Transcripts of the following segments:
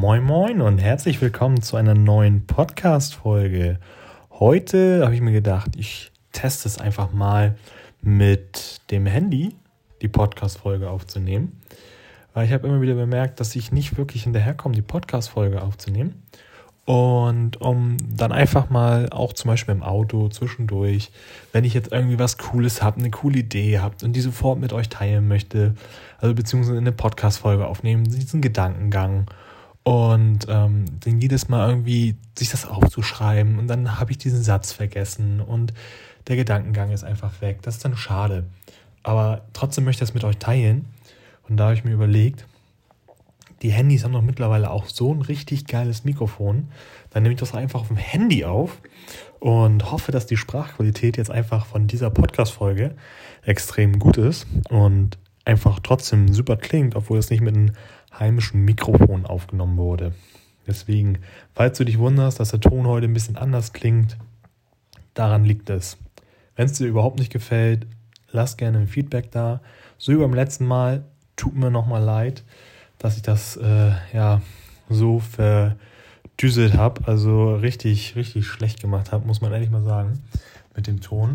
Moin Moin und herzlich willkommen zu einer neuen Podcast-Folge. Heute habe ich mir gedacht, ich teste es einfach mal mit dem Handy, die Podcast-Folge aufzunehmen. Weil ich habe immer wieder bemerkt, dass ich nicht wirklich hinterherkomme, die Podcast-Folge aufzunehmen. Und um dann einfach mal auch zum Beispiel im Auto zwischendurch, wenn ich jetzt irgendwie was Cooles habe, eine coole Idee habt und die sofort mit euch teilen möchte, also beziehungsweise eine Podcast-Folge aufnehmen, diesen Gedankengang und ähm, dann jedes Mal irgendwie sich das aufzuschreiben und dann habe ich diesen Satz vergessen und der Gedankengang ist einfach weg. Das ist dann schade. Aber trotzdem möchte ich das mit euch teilen. Und da habe ich mir überlegt, die Handys haben doch mittlerweile auch so ein richtig geiles Mikrofon. Dann nehme ich das einfach auf dem Handy auf und hoffe, dass die Sprachqualität jetzt einfach von dieser Podcast-Folge extrem gut ist und einfach trotzdem super klingt, obwohl es nicht mit einem heimischen Mikrofon aufgenommen wurde. Deswegen, falls du dich wunderst, dass der Ton heute ein bisschen anders klingt, daran liegt es. Wenn es dir überhaupt nicht gefällt, lass gerne ein Feedback da. So wie beim letzten Mal, tut mir nochmal leid dass ich das äh, ja so verdüselt habe, also richtig, richtig schlecht gemacht habe, muss man ehrlich mal sagen, mit dem Ton.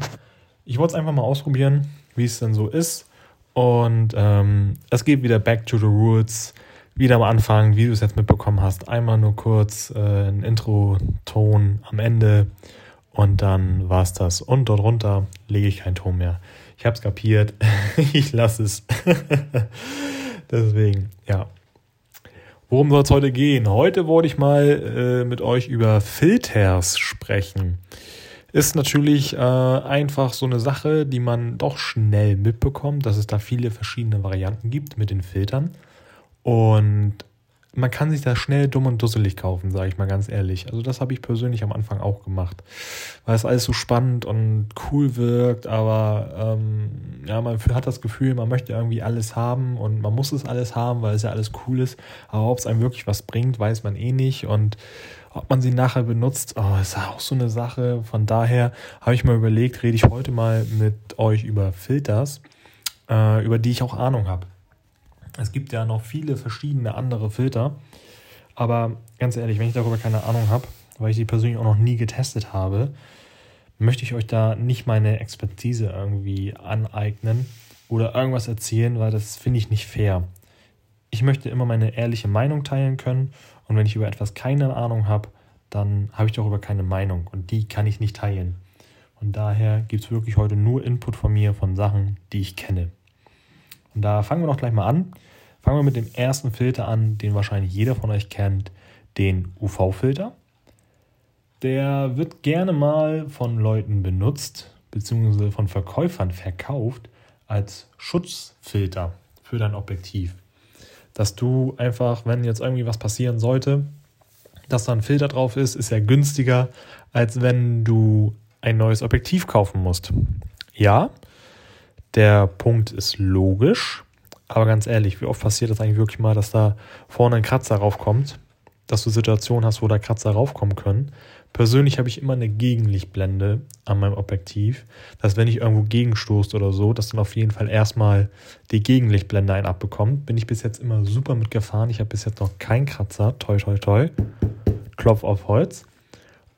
Ich wollte es einfach mal ausprobieren, wie es denn so ist. Und ähm, es geht wieder back to the roots. Wieder am Anfang, wie du es jetzt mitbekommen hast. Einmal nur kurz äh, ein Intro-Ton am Ende und dann war es das. Und dort runter lege ich keinen Ton mehr. Ich habe es kapiert. ich lasse es. Deswegen, ja. Worum soll es heute gehen? Heute wollte ich mal äh, mit euch über Filters sprechen. Ist natürlich äh, einfach so eine Sache, die man doch schnell mitbekommt, dass es da viele verschiedene Varianten gibt mit den Filtern. Und man kann sich da schnell dumm und dusselig kaufen, sage ich mal ganz ehrlich. Also das habe ich persönlich am Anfang auch gemacht, weil es alles so spannend und cool wirkt, aber ähm, ja, man hat das Gefühl, man möchte irgendwie alles haben und man muss es alles haben, weil es ja alles cool ist. Aber ob es einem wirklich was bringt, weiß man eh nicht und ob man sie nachher benutzt, oh, ist auch so eine Sache. Von daher habe ich mal überlegt, rede ich heute mal mit euch über Filters, äh, über die ich auch Ahnung habe. Es gibt ja noch viele verschiedene andere Filter. Aber ganz ehrlich, wenn ich darüber keine Ahnung habe, weil ich die persönlich auch noch nie getestet habe, möchte ich euch da nicht meine Expertise irgendwie aneignen oder irgendwas erzählen, weil das finde ich nicht fair. Ich möchte immer meine ehrliche Meinung teilen können und wenn ich über etwas keine Ahnung habe, dann habe ich darüber keine Meinung und die kann ich nicht teilen. Und daher gibt es wirklich heute nur Input von mir von Sachen, die ich kenne. Und da fangen wir doch gleich mal an. Fangen wir mit dem ersten Filter an, den wahrscheinlich jeder von euch kennt, den UV-Filter. Der wird gerne mal von Leuten benutzt, beziehungsweise von Verkäufern verkauft als Schutzfilter für dein Objektiv. Dass du einfach, wenn jetzt irgendwie was passieren sollte, dass da ein Filter drauf ist, ist ja günstiger, als wenn du ein neues Objektiv kaufen musst. Ja, der Punkt ist logisch, aber ganz ehrlich, wie oft passiert das eigentlich wirklich mal, dass da vorne ein Kratzer raufkommt, dass du Situationen hast, wo da Kratzer raufkommen können. Persönlich habe ich immer eine Gegenlichtblende an meinem Objektiv, dass wenn ich irgendwo gegenstoßt oder so, dass dann auf jeden Fall erstmal die Gegenlichtblende einen abbekommt. Bin ich bis jetzt immer super mitgefahren. Ich habe bis jetzt noch keinen Kratzer. Toi, toi, toi. Klopf auf Holz.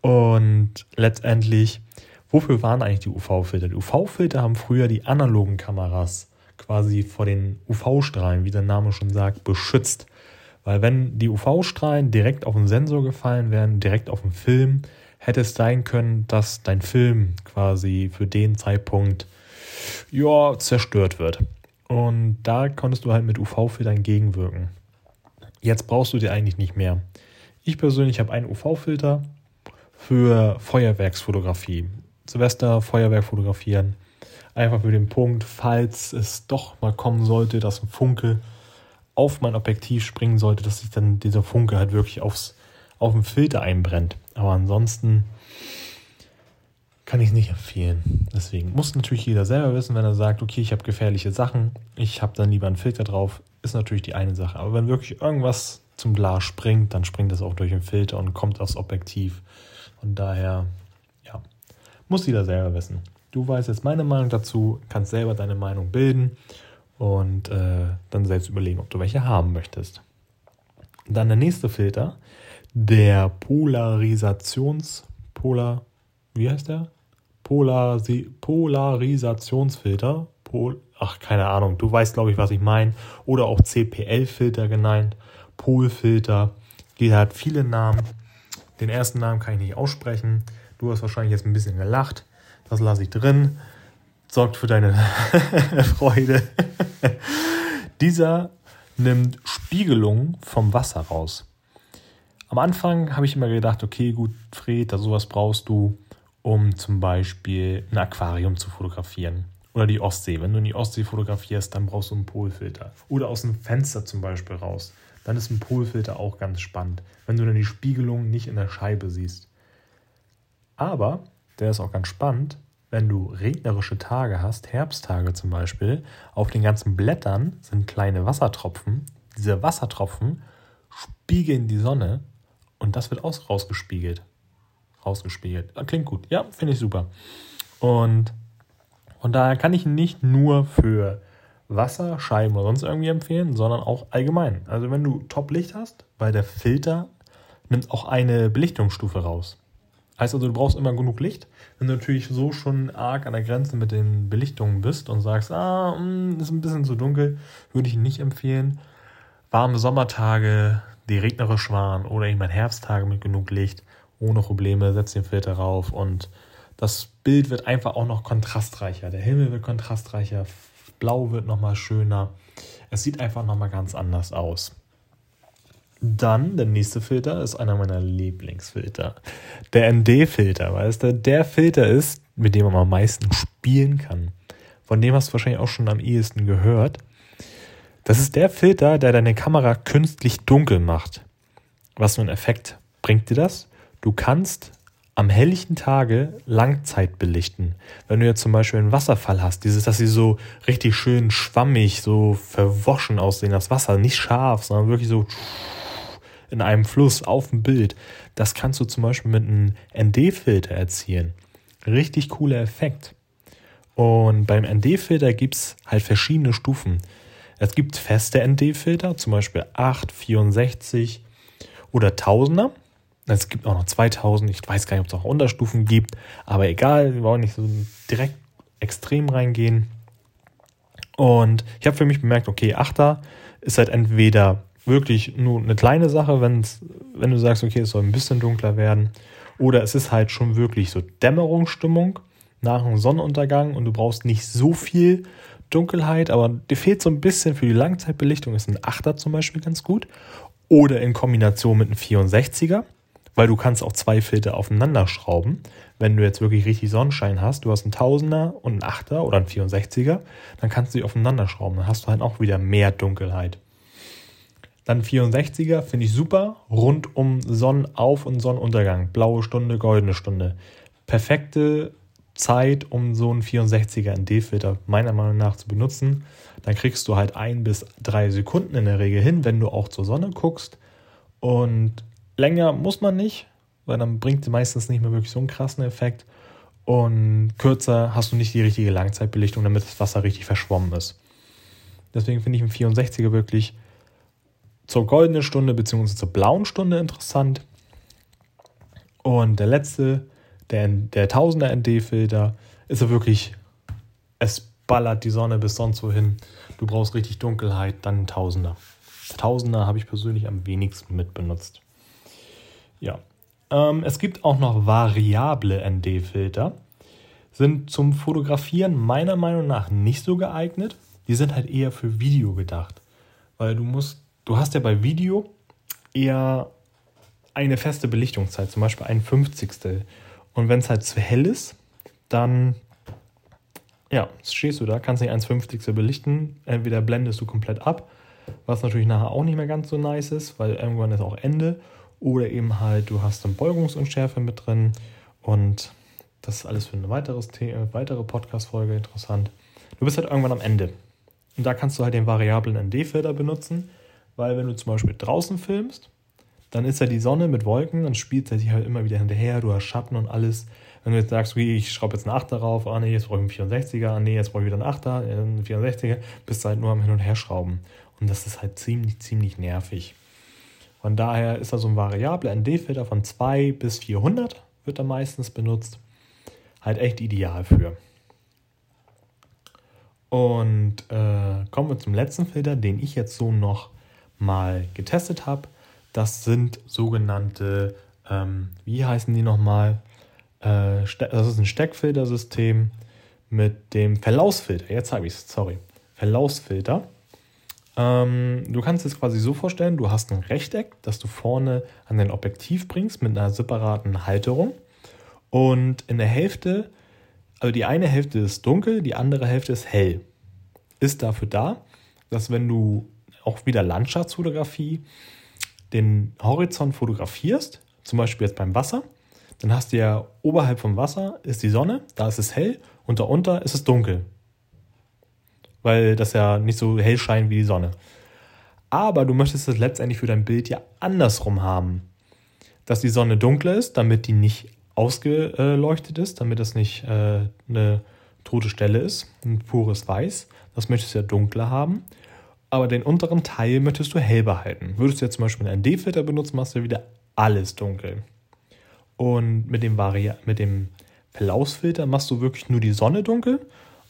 Und letztendlich Wofür waren eigentlich die UV-Filter? Die UV-Filter haben früher die analogen Kameras quasi vor den UV-Strahlen, wie der Name schon sagt, beschützt. Weil wenn die UV-Strahlen direkt auf den Sensor gefallen wären, direkt auf den Film, hätte es sein können, dass dein Film quasi für den Zeitpunkt ja, zerstört wird. Und da konntest du halt mit UV-Filtern gegenwirken. Jetzt brauchst du die eigentlich nicht mehr. Ich persönlich habe einen UV-Filter für Feuerwerksfotografie. Silvester Feuerwerk fotografieren. Einfach für den Punkt, falls es doch mal kommen sollte, dass ein Funke auf mein Objektiv springen sollte, dass sich dann dieser Funke halt wirklich aufs, auf den Filter einbrennt. Aber ansonsten kann ich es nicht empfehlen. Deswegen muss natürlich jeder selber wissen, wenn er sagt, okay, ich habe gefährliche Sachen, ich habe dann lieber einen Filter drauf, ist natürlich die eine Sache. Aber wenn wirklich irgendwas zum Glas springt, dann springt es auch durch den Filter und kommt aufs Objektiv. Von daher muss jeder selber wissen. Du weißt jetzt meine Meinung dazu, kannst selber deine Meinung bilden und äh, dann selbst überlegen, ob du welche haben möchtest. Dann der nächste Filter, der Polarisations, Polar, wie heißt der? Polarisi Polarisationsfilter. Pol, ach, keine Ahnung, du weißt, glaube ich, was ich meine. Oder auch CPL-Filter genannt. Polfilter. Jeder hat viele Namen. Den ersten Namen kann ich nicht aussprechen. Du hast wahrscheinlich jetzt ein bisschen gelacht. Das lasse ich drin. Sorgt für deine Freude. Dieser nimmt Spiegelungen vom Wasser raus. Am Anfang habe ich immer gedacht, okay, gut, Fred, da sowas brauchst du, um zum Beispiel ein Aquarium zu fotografieren. Oder die Ostsee. Wenn du in die Ostsee fotografierst, dann brauchst du einen Polfilter. Oder aus dem Fenster zum Beispiel raus. Dann ist ein Polfilter auch ganz spannend, wenn du dann die Spiegelung nicht in der Scheibe siehst. Aber, der ist auch ganz spannend, wenn du regnerische Tage hast, Herbsttage zum Beispiel, auf den ganzen Blättern sind kleine Wassertropfen. Diese Wassertropfen spiegeln die Sonne und das wird aus rausgespiegelt. Rausgespiegelt. Klingt gut. Ja, finde ich super. Und von daher kann ich nicht nur für Wasser, Scheiben oder sonst irgendwie empfehlen, sondern auch allgemein. Also wenn du Top-Licht hast, weil der Filter nimmt auch eine Belichtungsstufe raus. Heißt also, du brauchst immer genug Licht. Wenn du natürlich so schon arg an der Grenze mit den Belichtungen bist und sagst, ah, mh, hm, ist ein bisschen zu dunkel, würde ich nicht empfehlen. Warme Sommertage, die regnerisch waren oder eben Herbsttage mit genug Licht, ohne Probleme, setz den Filter rauf und das Bild wird einfach auch noch kontrastreicher. Der Himmel wird kontrastreicher, Blau wird nochmal schöner. Es sieht einfach nochmal ganz anders aus. Dann, der nächste Filter ist einer meiner Lieblingsfilter. Der ND-Filter, weißt du, der Filter ist, mit dem man am meisten spielen kann. Von dem hast du wahrscheinlich auch schon am ehesten gehört. Das ist der Filter, der deine Kamera künstlich dunkel macht. Was für ein Effekt bringt dir das? Du kannst am helllichten Tage Langzeit belichten. Wenn du jetzt zum Beispiel einen Wasserfall hast, dieses, dass sie so richtig schön schwammig, so verwoschen aussehen, das Wasser nicht scharf, sondern wirklich so in einem Fluss auf dem Bild. Das kannst du zum Beispiel mit einem ND-Filter erzielen. Richtig cooler Effekt. Und beim ND-Filter gibt es halt verschiedene Stufen. Es gibt feste ND-Filter, zum Beispiel 8, 64 oder 1000er. Es gibt auch noch 2000. Ich weiß gar nicht, ob es auch Unterstufen gibt. Aber egal, wir wollen nicht so direkt extrem reingehen. Und ich habe für mich bemerkt, okay, 8er ist halt entweder wirklich nur eine kleine Sache, wenn's, wenn du sagst, okay, es soll ein bisschen dunkler werden. Oder es ist halt schon wirklich so Dämmerungsstimmung nach einem Sonnenuntergang und du brauchst nicht so viel Dunkelheit, aber dir fehlt so ein bisschen für die Langzeitbelichtung, ist ein 8er zum Beispiel ganz gut. Oder in Kombination mit einem 64er, weil du kannst auch zwei Filter aufeinander schrauben. Wenn du jetzt wirklich richtig Sonnenschein hast, du hast einen 1000er und einen 8er oder einen 64er, dann kannst du die aufeinander schrauben. Dann hast du halt auch wieder mehr Dunkelheit. Dann 64er finde ich super. Rund um Sonnenauf- und Sonnenuntergang. Blaue Stunde, goldene Stunde. Perfekte Zeit, um so einen 64er ND-Filter meiner Meinung nach zu benutzen. Dann kriegst du halt ein bis drei Sekunden in der Regel hin, wenn du auch zur Sonne guckst. Und länger muss man nicht, weil dann bringt sie meistens nicht mehr wirklich so einen krassen Effekt. Und kürzer hast du nicht die richtige Langzeitbelichtung, damit das Wasser richtig verschwommen ist. Deswegen finde ich einen 64er wirklich zur goldenen Stunde bzw. zur blauen Stunde interessant. Und der letzte, der, der 1000er ND-Filter, ist ja wirklich, es ballert die Sonne bis sonst wohin. Du brauchst richtig Dunkelheit, dann Tausender. Tausender habe ich persönlich am wenigsten mit benutzt. Ja. Ähm, es gibt auch noch variable ND-Filter. Sind zum Fotografieren meiner Meinung nach nicht so geeignet. Die sind halt eher für Video gedacht. Weil du musst Du hast ja bei Video eher eine feste Belichtungszeit, zum Beispiel ein Fünfzigstel. Und wenn es halt zu hell ist, dann ja, stehst du da, kannst nicht 1 Fünfzigstel belichten. Entweder blendest du komplett ab, was natürlich nachher auch nicht mehr ganz so nice ist, weil irgendwann ist auch Ende. Oder eben halt, du hast dann Beugungsunschärfe mit drin und das ist alles für eine weiteres Thema, weitere Podcast-Folge interessant. Du bist halt irgendwann am Ende. Und da kannst du halt den variablen ND-Filter benutzen weil wenn du zum Beispiel draußen filmst, dann ist ja die Sonne mit Wolken, dann spielt er sich halt immer wieder hinterher, du hast Schatten und alles. Wenn du jetzt sagst, okay, ich schraube jetzt einen 8 darauf, ah nee, jetzt brauche ich einen 64er, ah nee, jetzt brauche ich wieder einen 8er, äh, einen 64er, bist du halt nur am Hin- und Herschrauben. Und das ist halt ziemlich, ziemlich nervig. Von daher ist da so ein variabler ND-Filter von 2 bis 400 wird da meistens benutzt. Halt echt ideal für. Und äh, kommen wir zum letzten Filter, den ich jetzt so noch mal getestet habe. Das sind sogenannte, ähm, wie heißen die nochmal? Äh, das ist ein Steckfiltersystem mit dem Verlaufsfilter. Jetzt habe ich es, sorry. Verlaufsfilter. Ähm, du kannst es quasi so vorstellen, du hast ein Rechteck, das du vorne an dein Objektiv bringst mit einer separaten Halterung. Und in der Hälfte, also die eine Hälfte ist dunkel, die andere Hälfte ist hell. Ist dafür da, dass wenn du auch wieder Landschaftsfotografie den Horizont fotografierst, zum Beispiel jetzt beim Wasser, dann hast du ja oberhalb vom Wasser ist die Sonne, da ist es hell und darunter ist es dunkel weil das ja nicht so hell scheint wie die Sonne. Aber du möchtest es letztendlich für dein Bild ja andersrum haben. Dass die Sonne dunkler ist, damit die nicht ausgeleuchtet ist, damit das nicht äh, eine tote Stelle ist, ein pures Weiß. Das möchtest du ja dunkler haben. Aber den unteren Teil möchtest du hell behalten. Würdest du jetzt zum Beispiel einen ND-Filter benutzen, machst du wieder alles dunkel. Und mit dem, dem Verlaufsfilter machst du wirklich nur die Sonne dunkel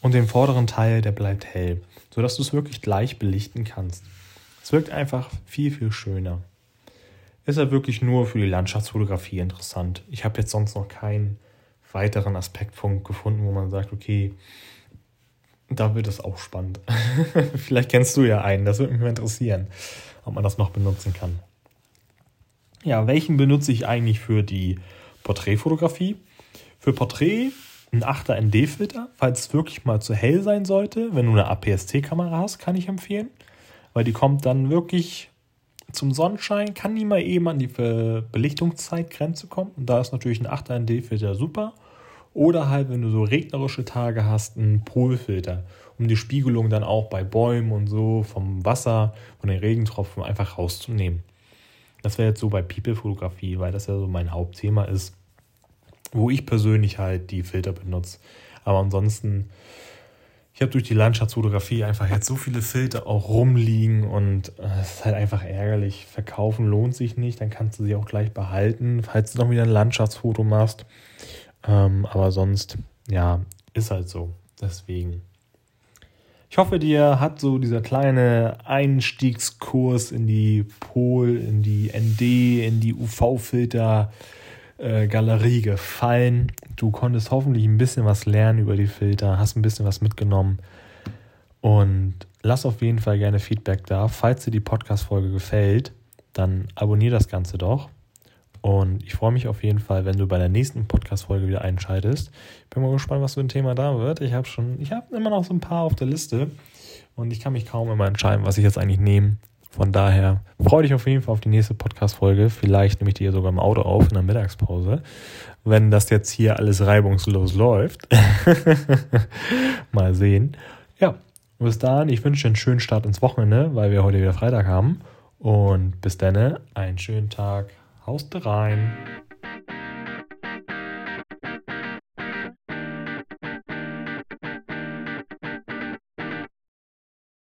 und den vorderen Teil, der bleibt hell, sodass du es wirklich gleich belichten kannst. Es wirkt einfach viel, viel schöner. Ist ja wirklich nur für die Landschaftsfotografie interessant. Ich habe jetzt sonst noch keinen weiteren Aspektpunkt gefunden, wo man sagt, okay, da wird es auch spannend. Vielleicht kennst du ja einen, das würde mich mal interessieren, ob man das noch benutzen kann. Ja, welchen benutze ich eigentlich für die Porträtfotografie? Für Porträt ein 8er ND-Filter, falls es wirklich mal zu hell sein sollte. Wenn du eine APS-C-Kamera hast, kann ich empfehlen. Weil die kommt dann wirklich zum Sonnenschein, kann nie mal eben an die Belichtungszeitgrenze kommen. Und da ist natürlich ein 8er ND-Filter super. Oder halt, wenn du so regnerische Tage hast, ein Polfilter, um die Spiegelung dann auch bei Bäumen und so vom Wasser, von den Regentropfen einfach rauszunehmen. Das wäre jetzt so bei People-Fotografie, weil das ja so mein Hauptthema ist wo ich persönlich halt die Filter benutze. Aber ansonsten, ich habe durch die Landschaftsfotografie einfach jetzt so viele Filter auch rumliegen und äh, es ist halt einfach ärgerlich. Verkaufen lohnt sich nicht, dann kannst du sie auch gleich behalten, falls du noch wieder ein Landschaftsfoto machst. Ähm, aber sonst, ja, ist halt so. Deswegen. Ich hoffe, dir hat so dieser kleine Einstiegskurs in die Pol, in die ND, in die UV-Filter Galerie gefallen. Du konntest hoffentlich ein bisschen was lernen über die Filter, hast ein bisschen was mitgenommen. Und lass auf jeden Fall gerne Feedback da. Falls dir die Podcast-Folge gefällt, dann abonniere das Ganze doch. Und ich freue mich auf jeden Fall, wenn du bei der nächsten Podcast-Folge wieder einschaltest. Ich bin mal gespannt, was für ein Thema da wird. Ich habe schon, ich habe immer noch so ein paar auf der Liste und ich kann mich kaum immer entscheiden, was ich jetzt eigentlich nehme. Von daher freue dich auf jeden Fall auf die nächste Podcast-Folge. Vielleicht nehme ich die ja sogar im Auto auf in der Mittagspause, wenn das jetzt hier alles reibungslos läuft. Mal sehen. Ja, bis dahin, ich wünsche dir einen schönen Start ins Wochenende, weil wir heute wieder Freitag haben. Und bis dann, einen schönen Tag. Haust rein.